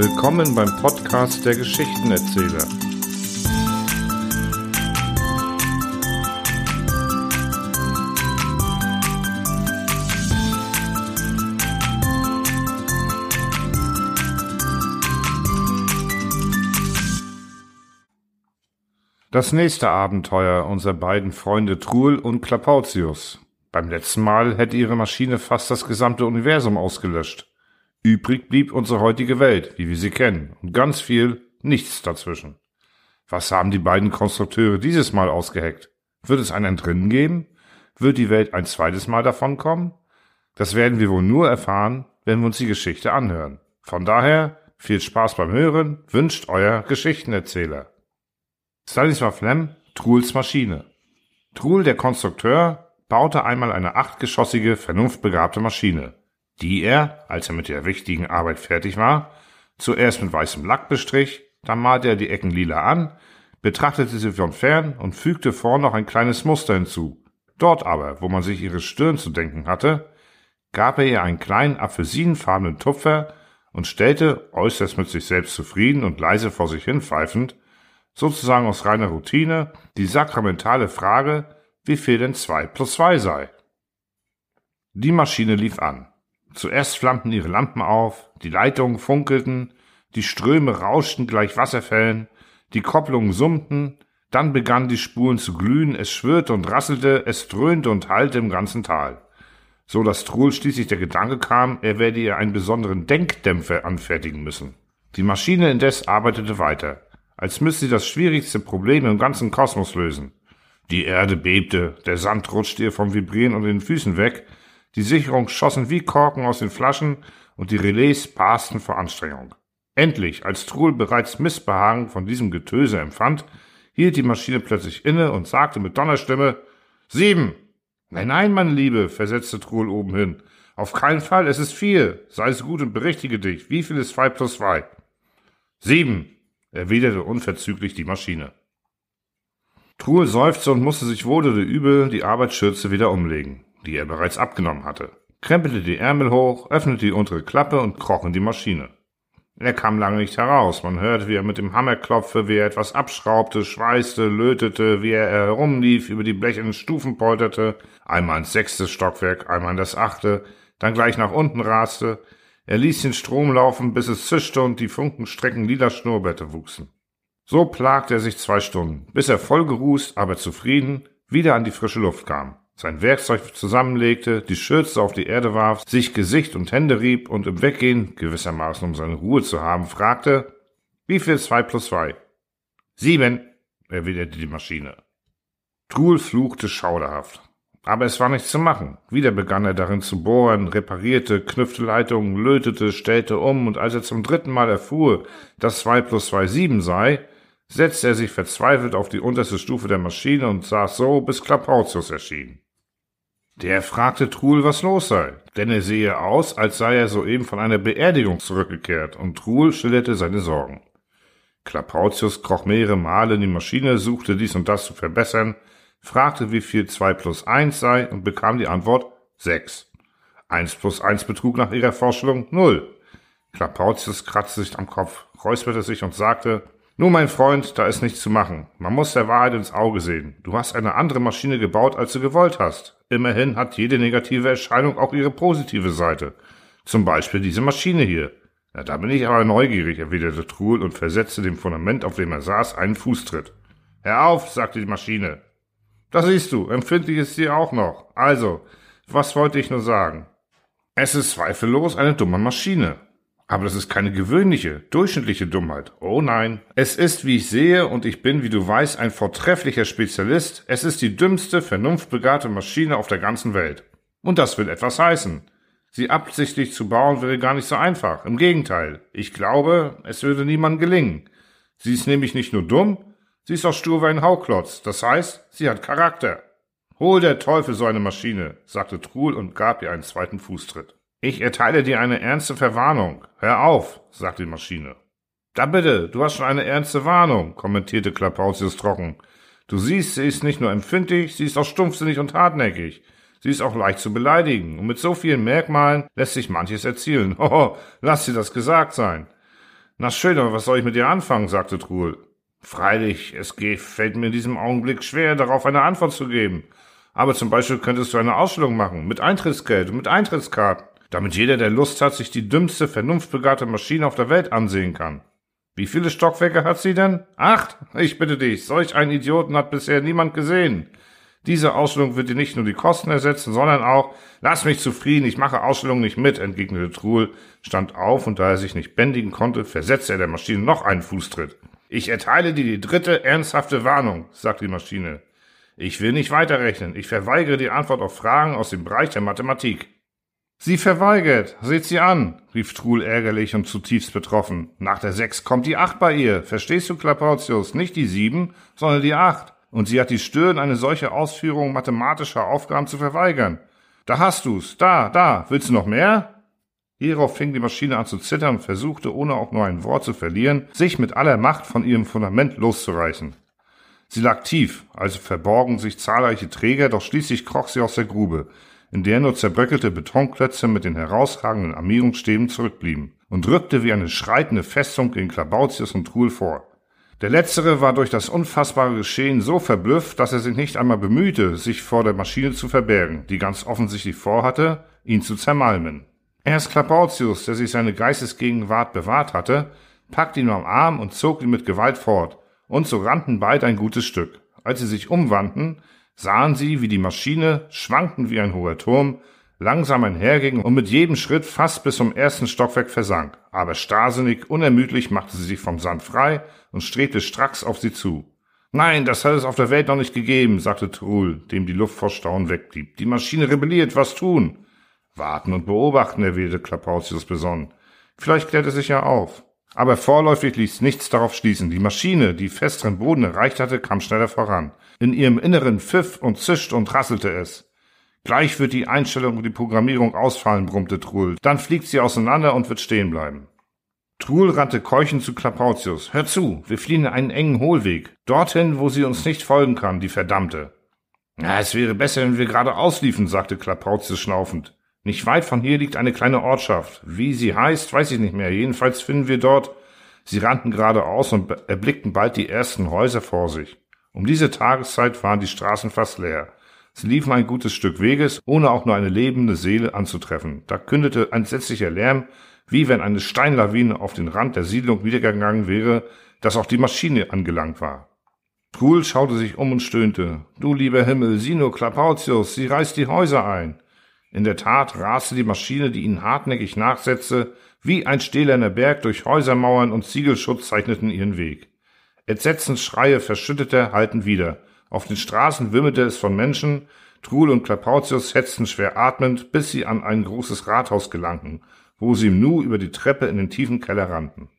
Willkommen beim Podcast der Geschichtenerzähler. Das nächste Abenteuer unserer beiden Freunde Truhl und Klapautius. Beim letzten Mal hätte ihre Maschine fast das gesamte Universum ausgelöscht. Übrig blieb unsere heutige Welt, wie wir sie kennen, und ganz viel nichts dazwischen. Was haben die beiden Konstrukteure dieses Mal ausgeheckt? Wird es ein Entrinnen geben? Wird die Welt ein zweites Mal davonkommen? Das werden wir wohl nur erfahren, wenn wir uns die Geschichte anhören. Von daher viel Spaß beim Hören, wünscht euer Geschichtenerzähler. Stanislav Lem, Truls Maschine. Trul, der Konstrukteur, baute einmal eine achtgeschossige, vernunftbegabte Maschine die er, als er mit der wichtigen Arbeit fertig war, zuerst mit weißem Lack bestrich, dann malte er die Ecken lila an, betrachtete sie von fern und fügte vorn noch ein kleines Muster hinzu. Dort aber, wo man sich ihre Stirn zu denken hatte, gab er ihr einen kleinen apfelsinenfarbenen Tupfer und stellte, äußerst mit sich selbst zufrieden und leise vor sich hin pfeifend, sozusagen aus reiner Routine, die sakramentale Frage, wie viel denn zwei plus zwei sei. Die Maschine lief an. Zuerst flammten ihre Lampen auf, die Leitungen funkelten, die Ströme rauschten gleich Wasserfällen, die Kopplungen summten, dann begannen die Spuren zu glühen, es schwirrte und rasselte, es dröhnte und hallte im ganzen Tal. So dass Truhl schließlich der Gedanke kam, er werde ihr einen besonderen Denkdämpfer anfertigen müssen. Die Maschine indes arbeitete weiter, als müsste sie das schwierigste Problem im ganzen Kosmos lösen. Die Erde bebte, der Sand rutschte ihr vom Vibrieren unter den Füßen weg, die Sicherungen schossen wie Korken aus den Flaschen und die Relais barsten vor Anstrengung. Endlich, als Truhl bereits Missbehagen von diesem Getöse empfand, hielt die Maschine plötzlich inne und sagte mit Donnerstimme Sieben. Nein, nein, meine Liebe, versetzte Truhl oben hin. Auf keinen Fall, es ist vier. Sei es gut und berichtige dich. Wie viel ist zwei plus zwei? Sieben, erwiderte unverzüglich die Maschine. Truhl seufzte und musste sich wohl oder übel die Arbeitsschürze wieder umlegen die er bereits abgenommen hatte, krempelte die Ärmel hoch, öffnete die untere Klappe und kroch in die Maschine. Er kam lange nicht heraus. Man hörte, wie er mit dem Hammer klopfte, wie er etwas abschraubte, schweißte, lötete, wie er herumlief, über die blechernen Stufen polterte, einmal ins sechste Stockwerk, einmal in das achte, dann gleich nach unten raste. Er ließ den Strom laufen, bis es zischte und die Funkenstrecken lila Schnurrbärte wuchsen. So plagte er sich zwei Stunden, bis er vollgerußt, aber zufrieden, wieder an die frische Luft kam sein Werkzeug zusammenlegte, die Schürze auf die Erde warf, sich Gesicht und Hände rieb und im Weggehen, gewissermaßen um seine Ruhe zu haben, fragte, wie viel zwei plus zwei? Sieben, erwiderte die Maschine. Truhl fluchte schauderhaft. Aber es war nichts zu machen. Wieder begann er darin zu bohren, reparierte, knüpfte Leitungen, lötete, stellte um, und als er zum dritten Mal erfuhr, dass zwei plus zwei sieben sei, setzte er sich verzweifelt auf die unterste Stufe der Maschine und saß so, bis Klapautius erschien. Der fragte Truhl, was los sei, denn er sehe aus, als sei er soeben von einer Beerdigung zurückgekehrt, und Truhl schilderte seine Sorgen. Klapautius kroch mehrere Male in die Maschine, suchte dies und das zu verbessern, fragte, wie viel zwei plus eins sei und bekam die Antwort sechs. Eins plus eins betrug nach ihrer Vorstellung null. Klapautius kratzte sich am Kopf, räusperte sich und sagte, nun, mein Freund, da ist nichts zu machen. Man muss der Wahrheit ins Auge sehen. Du hast eine andere Maschine gebaut, als du gewollt hast. Immerhin hat jede negative Erscheinung auch ihre positive Seite. Zum Beispiel diese Maschine hier. Ja, da bin ich aber neugierig, erwiderte Truhl und versetzte dem Fundament, auf dem er saß, einen Fußtritt. Hör auf, sagte die Maschine. Das siehst du, empfindlich ist sie auch noch. Also, was wollte ich nur sagen? Es ist zweifellos eine dumme Maschine. Aber das ist keine gewöhnliche, durchschnittliche Dummheit. Oh nein. Es ist, wie ich sehe, und ich bin, wie du weißt, ein vortrefflicher Spezialist, es ist die dümmste, vernunftbegabte Maschine auf der ganzen Welt. Und das will etwas heißen. Sie absichtlich zu bauen wäre gar nicht so einfach. Im Gegenteil. Ich glaube, es würde niemandem gelingen. Sie ist nämlich nicht nur dumm, sie ist auch stur wie ein Hauklotz. Das heißt, sie hat Charakter. Hol der Teufel so eine Maschine, sagte Truhl und gab ihr einen zweiten Fußtritt. Ich erteile dir eine ernste Verwarnung. Hör auf, sagte die Maschine. Da bitte, du hast schon eine ernste Warnung, kommentierte Klapautius trocken. Du siehst, sie ist nicht nur empfindlich, sie ist auch stumpfsinnig und hartnäckig. Sie ist auch leicht zu beleidigen, und mit so vielen Merkmalen lässt sich manches erzielen. Hoho, lass dir das gesagt sein. Na schön, aber was soll ich mit dir anfangen? sagte Truhl. Freilich, es fällt mir in diesem Augenblick schwer, darauf eine Antwort zu geben. Aber zum Beispiel könntest du eine Ausstellung machen, mit Eintrittsgeld und mit Eintrittskarten, damit jeder, der Lust hat, sich die dümmste, vernunftbegabte Maschine auf der Welt ansehen kann. Wie viele Stockwerke hat sie denn? Acht? Ich bitte dich, solch einen Idioten hat bisher niemand gesehen. Diese Ausstellung wird dir nicht nur die Kosten ersetzen, sondern auch, lass mich zufrieden, ich mache Ausstellungen nicht mit, entgegnete Truhl, stand auf und da er sich nicht bändigen konnte, versetzte er der Maschine noch einen Fußtritt. Ich erteile dir die dritte ernsthafte Warnung, sagte die Maschine. Ich will nicht weiterrechnen, ich verweigere die Antwort auf Fragen aus dem Bereich der Mathematik. Sie verweigert. Seht sie an, rief Truhl ärgerlich und zutiefst betroffen. Nach der Sechs kommt die Acht bei ihr. Verstehst du, Klapautius? Nicht die Sieben, sondern die Acht. Und sie hat die Stirn, eine solche Ausführung mathematischer Aufgaben zu verweigern. Da hast du's. Da, da. Willst du noch mehr? Hierauf fing die Maschine an zu zittern und versuchte, ohne auch nur ein Wort zu verlieren, sich mit aller Macht von ihrem Fundament loszureißen. Sie lag tief, also verborgen sich zahlreiche Träger, doch schließlich kroch sie aus der Grube in der nur zerbröckelte Betonklötze mit den herausragenden Armierungsstäben zurückblieben, und rückte wie eine schreitende Festung gegen Klabautius und Truhl vor. Der letztere war durch das unfassbare Geschehen so verblüfft, dass er sich nicht einmal bemühte, sich vor der Maschine zu verbergen, die ganz offensichtlich vorhatte, ihn zu zermalmen. Erst Klabautius, der sich seine Geistesgegenwart bewahrt hatte, packte ihn am Arm und zog ihn mit Gewalt fort, und so rannten beide ein gutes Stück. Als sie sich umwandten, sahen sie, wie die Maschine, schwankend wie ein hoher Turm, langsam einherging und mit jedem Schritt fast bis zum ersten Stockwerk versank. Aber starrsinnig, unermüdlich machte sie sich vom Sand frei und strebte stracks auf sie zu. Nein, das hat es auf der Welt noch nicht gegeben, sagte Truhl, dem die Luft vor Staunen wegblieb. Die Maschine rebelliert, was tun? Warten und beobachten, erwiderte Klapautius besonnen. Vielleicht klärt es sich ja auf. Aber vorläufig ließ nichts darauf schließen. Die Maschine, die festeren Boden erreicht hatte, kam schneller voran. In ihrem Inneren pfiff und zischt und rasselte es. Gleich wird die Einstellung und die Programmierung ausfallen, brummte Truhl. Dann fliegt sie auseinander und wird stehen bleiben. Truhl rannte keuchend zu Klapautius. Hör zu, wir fliehen einen engen Hohlweg. Dorthin, wo sie uns nicht folgen kann, die Verdammte. Na, es wäre besser, wenn wir gerade ausliefen, sagte Klapautius schnaufend. Nicht weit von hier liegt eine kleine Ortschaft. Wie sie heißt, weiß ich nicht mehr. Jedenfalls finden wir dort. Sie rannten geradeaus und erblickten bald die ersten Häuser vor sich. Um diese Tageszeit waren die Straßen fast leer. Sie liefen ein gutes Stück Weges, ohne auch nur eine lebende Seele anzutreffen. Da kündete ein entsetzlicher Lärm, wie wenn eine Steinlawine auf den Rand der Siedlung niedergegangen wäre, dass auch die Maschine angelangt war. Truhl schaute sich um und stöhnte. Du lieber Himmel, Sino Klapautius, sie reißt die Häuser ein. In der Tat raste die Maschine, die ihnen hartnäckig nachsetzte, wie ein stählerner Berg durch Häusermauern und Ziegelschutz zeichneten ihren Weg. Entsetzensschreie verschüttete halten wieder. Auf den Straßen wimmelte es von Menschen. Truhl und Klapautius hetzten schwer atmend, bis sie an ein großes Rathaus gelangten, wo sie im Nu über die Treppe in den tiefen Keller rannten.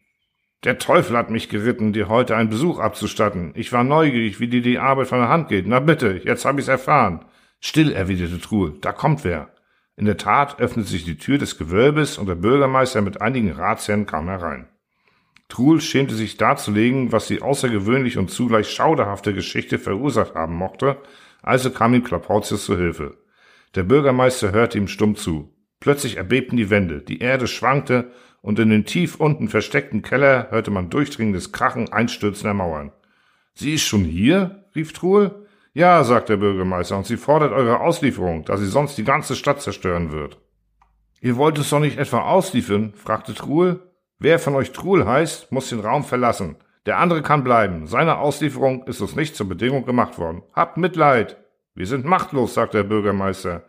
Der Teufel hat mich geritten, dir heute einen Besuch abzustatten. Ich war neugierig, wie dir die Arbeit von der Hand geht. Na bitte, jetzt hab ich's erfahren. Still, erwiderte Truhl, da kommt wer. In der Tat öffnete sich die Tür des Gewölbes und der Bürgermeister mit einigen Ratsherren kam herein. Truhl schämte sich darzulegen, was die außergewöhnliche und zugleich schauderhafte Geschichte verursacht haben mochte, also kam ihm Klapautius zu Hilfe. Der Bürgermeister hörte ihm stumm zu. Plötzlich erbebten die Wände, die Erde schwankte, und in den tief unten versteckten Keller hörte man durchdringendes Krachen einstürzender Mauern. Sie ist schon hier? rief Truhl. Ja, sagt der Bürgermeister, und sie fordert eure Auslieferung, da sie sonst die ganze Stadt zerstören wird. Ihr wollt es doch nicht etwa ausliefern? fragte Truhl. Wer von euch Truhl heißt, muss den Raum verlassen. Der andere kann bleiben. Seine Auslieferung ist uns nicht zur Bedingung gemacht worden. Habt Mitleid. Wir sind machtlos, sagt der Bürgermeister.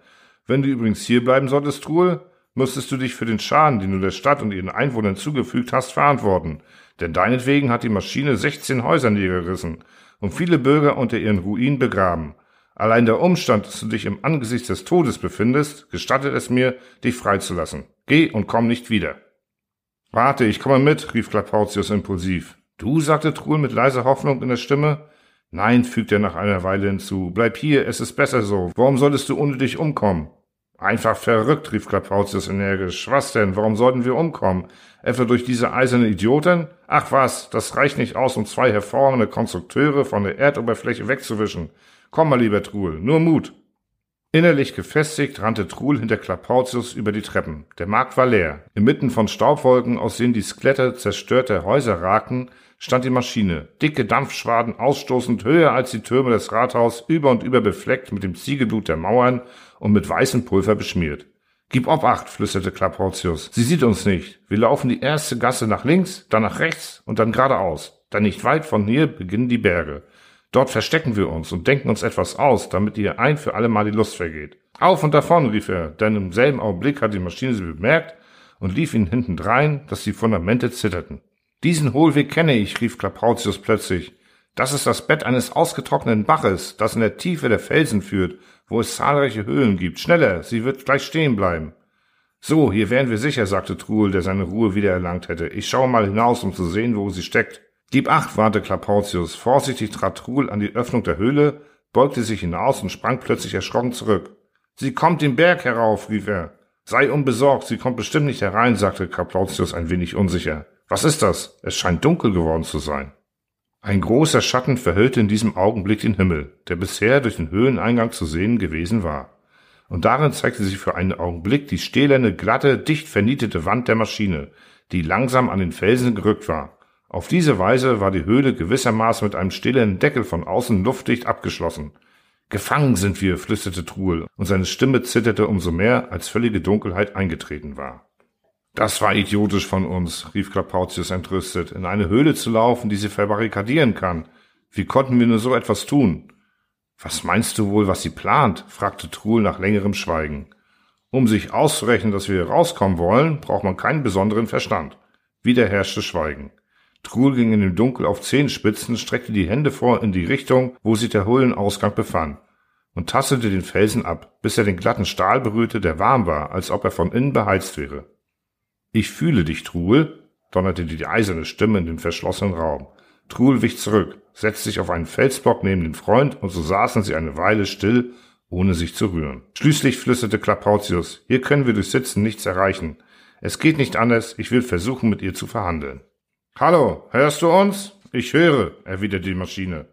Wenn du übrigens hier bleiben solltest, Truhl, müsstest du dich für den Schaden, den du der Stadt und ihren Einwohnern zugefügt hast, verantworten. Denn deinetwegen hat die Maschine 16 Häuser niedergerissen und viele Bürger unter ihren Ruinen begraben. Allein der Umstand, dass du dich im Angesicht des Todes befindest, gestattet es mir, dich freizulassen. Geh und komm nicht wieder. Warte, ich komme mit, rief Klapautius impulsiv. Du, sagte Truhl mit leiser Hoffnung in der Stimme. Nein, fügte er nach einer Weile hinzu. Bleib hier, es ist besser so. Warum solltest du ohne dich umkommen? Einfach verrückt, rief Klapautius energisch. Was denn? Warum sollten wir umkommen? Etwa durch diese eiserne Idioten? Ach was, das reicht nicht aus, um zwei hervorragende Konstrukteure von der Erdoberfläche wegzuwischen. Komm mal, lieber Truhl, nur Mut. Innerlich gefestigt rannte Truhl hinter Klapautius über die Treppen. Der Markt war leer. Inmitten von Staubwolken, aus denen die Skelette zerstörter Häuser ragten, stand die Maschine, dicke Dampfschwaden ausstoßend, höher als die Türme des Rathaus, über und über befleckt mit dem Ziegelblut der Mauern und mit weißem Pulver beschmiert. Gib Obacht, flüsterte Klapautius. Sie sieht uns nicht. Wir laufen die erste Gasse nach links, dann nach rechts und dann geradeaus. Dann nicht weit von hier beginnen die Berge. Dort verstecken wir uns und denken uns etwas aus, damit ihr ein für alle Mal die Lust vergeht. Auf und davon, rief er, denn im selben Augenblick hat die Maschine sie bemerkt und lief ihnen hintendrein, dass die Fundamente zitterten. Diesen Hohlweg kenne ich, rief Klapautius plötzlich. Das ist das Bett eines ausgetrockneten Baches, das in der Tiefe der Felsen führt, wo es zahlreiche Höhlen gibt. Schneller, sie wird gleich stehen bleiben. So, hier wären wir sicher, sagte Truhl, der seine Ruhe wieder erlangt hätte. Ich schaue mal hinaus, um zu sehen, wo sie steckt. Gib acht, warnte Klapautius. Vorsichtig trat Truhl an die Öffnung der Höhle, beugte sich hinaus und sprang plötzlich erschrocken zurück. Sie kommt den Berg herauf, rief er. Sei unbesorgt, sie kommt bestimmt nicht herein, sagte Klapautius ein wenig unsicher. Was ist das? Es scheint dunkel geworden zu sein. Ein großer Schatten verhüllte in diesem Augenblick den Himmel, der bisher durch den Höhleneingang zu sehen gewesen war. Und darin zeigte sich für einen Augenblick die stählerne, glatte, dicht vernietete Wand der Maschine, die langsam an den Felsen gerückt war. Auf diese Weise war die Höhle gewissermaßen mit einem stillen Deckel von außen luftdicht abgeschlossen. Gefangen sind wir, flüsterte Truhl, und seine Stimme zitterte umso mehr, als völlige Dunkelheit eingetreten war. Das war idiotisch von uns, rief Klapautius entrüstet, in eine Höhle zu laufen, die sie verbarrikadieren kann. Wie konnten wir nur so etwas tun? Was meinst du wohl, was sie plant? fragte Truhl nach längerem Schweigen. Um sich auszurechnen, dass wir rauskommen wollen, braucht man keinen besonderen Verstand. Wieder herrschte Schweigen. Truhl ging in dem Dunkel auf Zehenspitzen, streckte die Hände vor in die Richtung, wo sich der Höhlenausgang befand, und tastete den Felsen ab, bis er den glatten Stahl berührte, der warm war, als ob er von innen beheizt wäre. Ich fühle dich, Truhl, donnerte die eiserne Stimme in den verschlossenen Raum. Truhl wich zurück, setzte sich auf einen Felsblock neben den Freund, und so saßen sie eine Weile still, ohne sich zu rühren. Schließlich flüsterte Klapautius, hier können wir durch Sitzen nichts erreichen. Es geht nicht anders, ich will versuchen, mit ihr zu verhandeln. Hallo, hörst du uns? Ich höre, erwiderte die Maschine.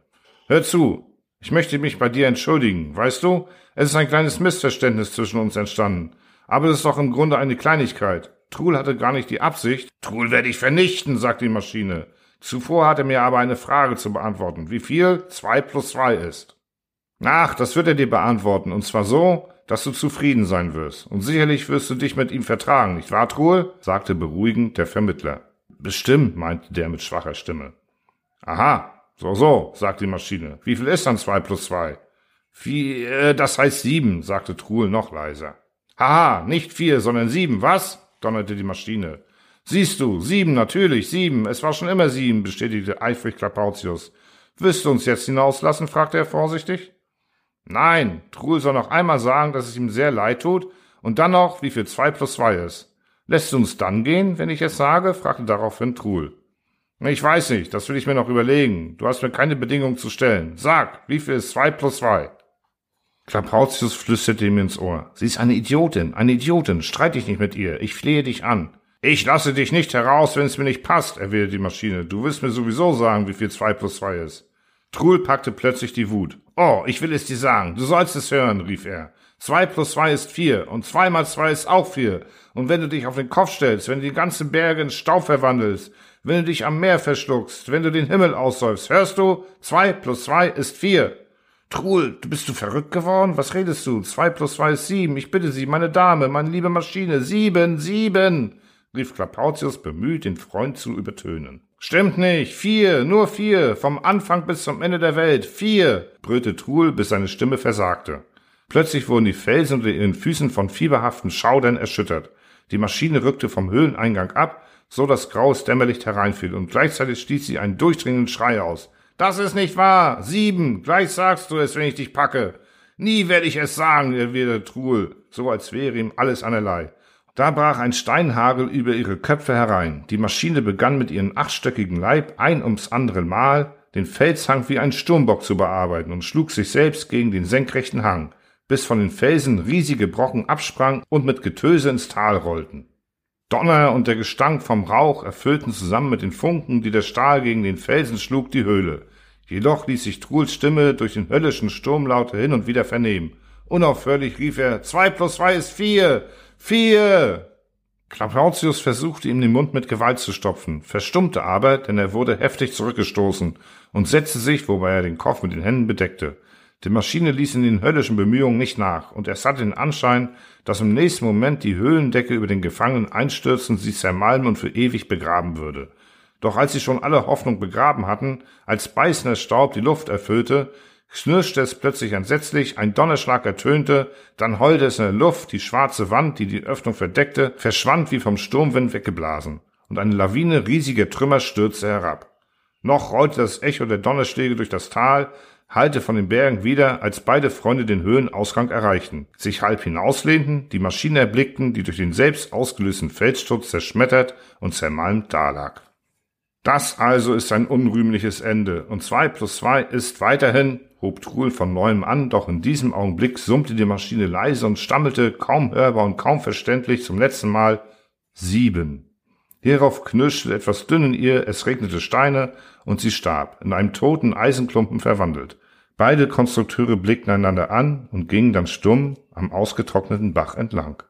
Hör zu, ich möchte mich bei dir entschuldigen. Weißt du, es ist ein kleines Missverständnis zwischen uns entstanden. Aber es ist doch im Grunde eine Kleinigkeit. Truhl hatte gar nicht die Absicht. Truhl werde ich vernichten, sagt die Maschine. Zuvor hat er mir aber eine Frage zu beantworten. Wie viel zwei plus zwei ist? Ach, das wird er dir beantworten. Und zwar so, dass du zufrieden sein wirst. Und sicherlich wirst du dich mit ihm vertragen, nicht wahr, Truhl? sagte beruhigend der Vermittler. Bestimmt, meinte der mit schwacher Stimme. Aha, so, so, sagte die Maschine. Wie viel ist dann zwei plus zwei? Wie, äh, das heißt sieben, sagte Truhl noch leiser. Haha, nicht vier, sondern sieben, was? Donnerte die Maschine. Siehst du, sieben, natürlich, sieben, es war schon immer sieben, bestätigte eifrig Klapautius. Wirst du uns jetzt hinauslassen? fragte er vorsichtig. Nein, Truhl soll noch einmal sagen, dass es ihm sehr leid tut, und dann noch, wie viel zwei plus zwei ist. Lässt du uns dann gehen, wenn ich es sage? fragte daraufhin Truhl. Ich weiß nicht, das will ich mir noch überlegen. Du hast mir keine Bedingung zu stellen. Sag, wie viel ist zwei plus zwei? Klapautius flüsterte ihm ins Ohr. Sie ist eine Idiotin, eine Idiotin. Streit dich nicht mit ihr. Ich flehe dich an. Ich lasse dich nicht heraus, wenn es mir nicht passt, erwiderte die Maschine. Du wirst mir sowieso sagen, wie viel zwei plus zwei ist. Truhl packte plötzlich die Wut. Oh, ich will es dir sagen. Du sollst es hören, rief er. Zwei plus zwei ist vier und zwei mal zwei ist auch vier. Und wenn du dich auf den Kopf stellst, wenn du die ganze Berge in Staub verwandelst, wenn du dich am Meer verschluckst, wenn du den Himmel aussäufst, hörst du? Zwei plus zwei ist vier. Truhl, du bist du verrückt geworden? Was redest du? Zwei plus zwei ist sieben. Ich bitte Sie, meine Dame, meine liebe Maschine. Sieben, sieben! rief Klapautius bemüht, den Freund zu übertönen. Stimmt nicht. Vier, nur vier. Vom Anfang bis zum Ende der Welt. Vier, brüllte Truhl, bis seine Stimme versagte. Plötzlich wurden die Felsen unter ihren Füßen von fieberhaften Schaudern erschüttert. Die Maschine rückte vom Höhleneingang ab, so dass graues Dämmerlicht hereinfiel, und gleichzeitig stieß sie einen durchdringenden Schrei aus. Das ist nicht wahr! Sieben! Gleich sagst du es, wenn ich dich packe! Nie werde ich es sagen, erwiderte Truhl, so als wäre ihm alles anerlei. Da brach ein Steinhagel über ihre Köpfe herein. Die Maschine begann mit ihrem achtstöckigen Leib ein ums andere Mal den Felshang wie ein Sturmbock zu bearbeiten und schlug sich selbst gegen den senkrechten Hang bis von den Felsen riesige Brocken absprangen und mit Getöse ins Tal rollten. Donner und der Gestank vom Rauch erfüllten zusammen mit den Funken, die der Stahl gegen den Felsen schlug, die Höhle. Jedoch ließ sich Truls Stimme durch den höllischen Sturmlaute hin und wieder vernehmen. Unaufhörlich rief er, zwei plus zwei ist vier, vier. Clapautius versuchte ihm den Mund mit Gewalt zu stopfen, verstummte aber, denn er wurde heftig zurückgestoßen und setzte sich, wobei er den Kopf mit den Händen bedeckte. Die Maschine ließ in den höllischen Bemühungen nicht nach, und es hatte den Anschein, dass im nächsten Moment die Höhlendecke über den Gefangenen einstürzen, sie zermalmen und für ewig begraben würde. Doch als sie schon alle Hoffnung begraben hatten, als beißender Staub die Luft erfüllte, knirschte es plötzlich entsetzlich, ein Donnerschlag ertönte, dann heulte es in der Luft, die schwarze Wand, die die Öffnung verdeckte, verschwand wie vom Sturmwind weggeblasen, und eine Lawine riesiger Trümmer stürzte herab. Noch rollte das Echo der Donnerschläge durch das Tal, hallte von den Bergen wieder, als beide Freunde den Höhenausgang erreichten, sich halb hinauslehnten, die Maschine erblickten, die durch den selbst ausgelösten Felssturz zerschmettert und zermalmt dalag. Das also ist ein unrühmliches Ende, und zwei plus zwei ist weiterhin, hob Truhl von neuem an, doch in diesem Augenblick summte die Maschine leise und stammelte, kaum hörbar und kaum verständlich, zum letzten Mal sieben. Hierauf knirschte etwas dünn in ihr, es regnete Steine, und sie starb, in einem toten Eisenklumpen verwandelt. Beide Konstrukteure blickten einander an und gingen dann stumm am ausgetrockneten Bach entlang.